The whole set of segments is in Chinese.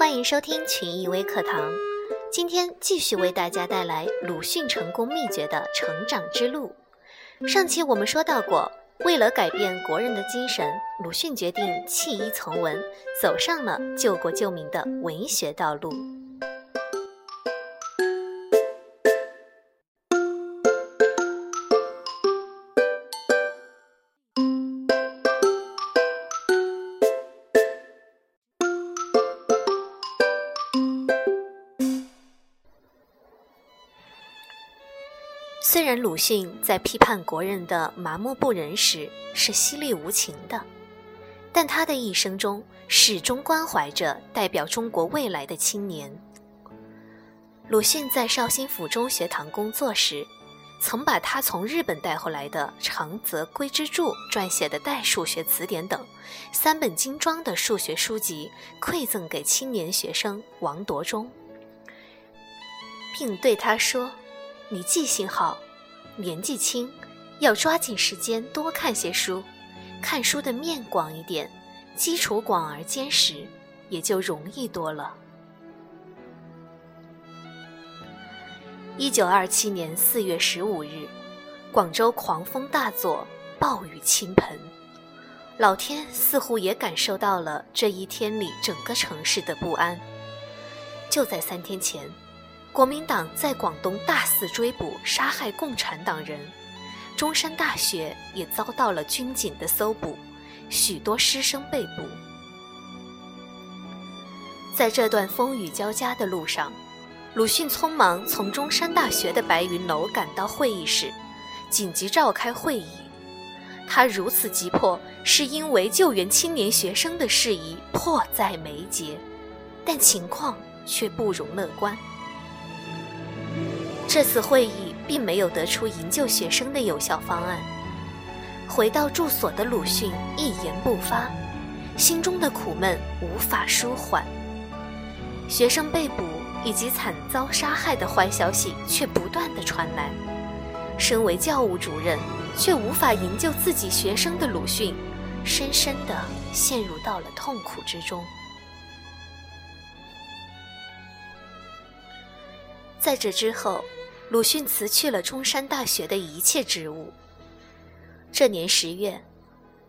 欢迎收听群益微课堂。今天继续为大家带来鲁迅成功秘诀的成长之路。上期我们说到过，为了改变国人的精神，鲁迅决定弃医从文，走上了救国救民的文学道路。虽然鲁迅在批判国人的麻木不仁时是犀利无情的，但他的一生中始终关怀着代表中国未来的青年。鲁迅在绍兴府中学堂工作时，曾把他从日本带回来的长泽圭之助撰写的《代数学词典》等三本精装的数学书籍馈赠给青年学生王铎中，并对他说。你记性好，年纪轻，要抓紧时间多看些书，看书的面广一点，基础广而坚实，也就容易多了。一九二七年四月十五日，广州狂风大作，暴雨倾盆，老天似乎也感受到了这一天里整个城市的不安。就在三天前。国民党在广东大肆追捕、杀害共产党人，中山大学也遭到了军警的搜捕，许多师生被捕。在这段风雨交加的路上，鲁迅匆忙从中山大学的白云楼赶到会议室，紧急召开会议。他如此急迫，是因为救援青年学生的事宜迫在眉睫，但情况却不容乐观。这次会议并没有得出营救学生的有效方案。回到住所的鲁迅一言不发，心中的苦闷无法舒缓。学生被捕以及惨遭杀害的坏消息却不断的传来，身为教务主任却无法营救自己学生的鲁迅，深深的陷入到了痛苦之中。在这之后。鲁迅辞去了中山大学的一切职务。这年十月，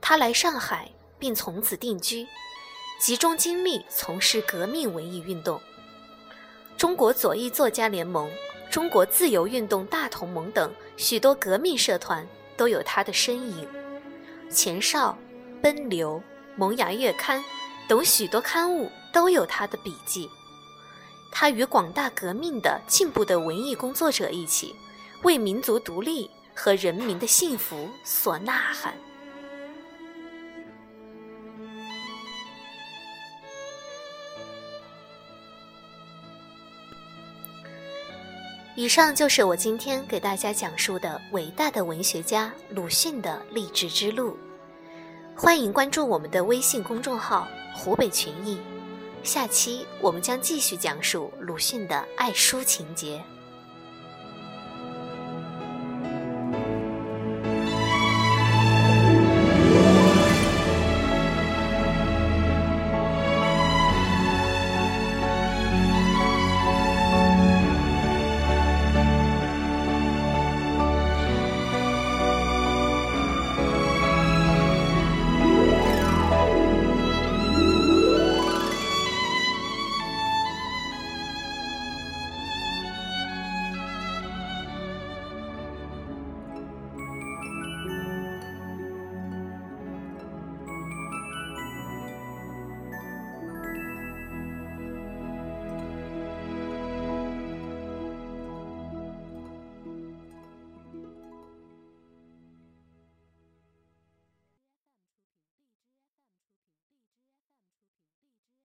他来上海，并从此定居，集中精力从事革命文艺运动。中国左翼作家联盟、中国自由运动大同盟等许多革命社团都有他的身影。前哨、奔流、萌芽月刊等许多刊物都有他的笔记。他与广大革命的进步的文艺工作者一起，为民族独立和人民的幸福所呐喊。以上就是我今天给大家讲述的伟大的文学家鲁迅的励志之路。欢迎关注我们的微信公众号“湖北群艺”。下期我们将继续讲述鲁迅的爱书情节。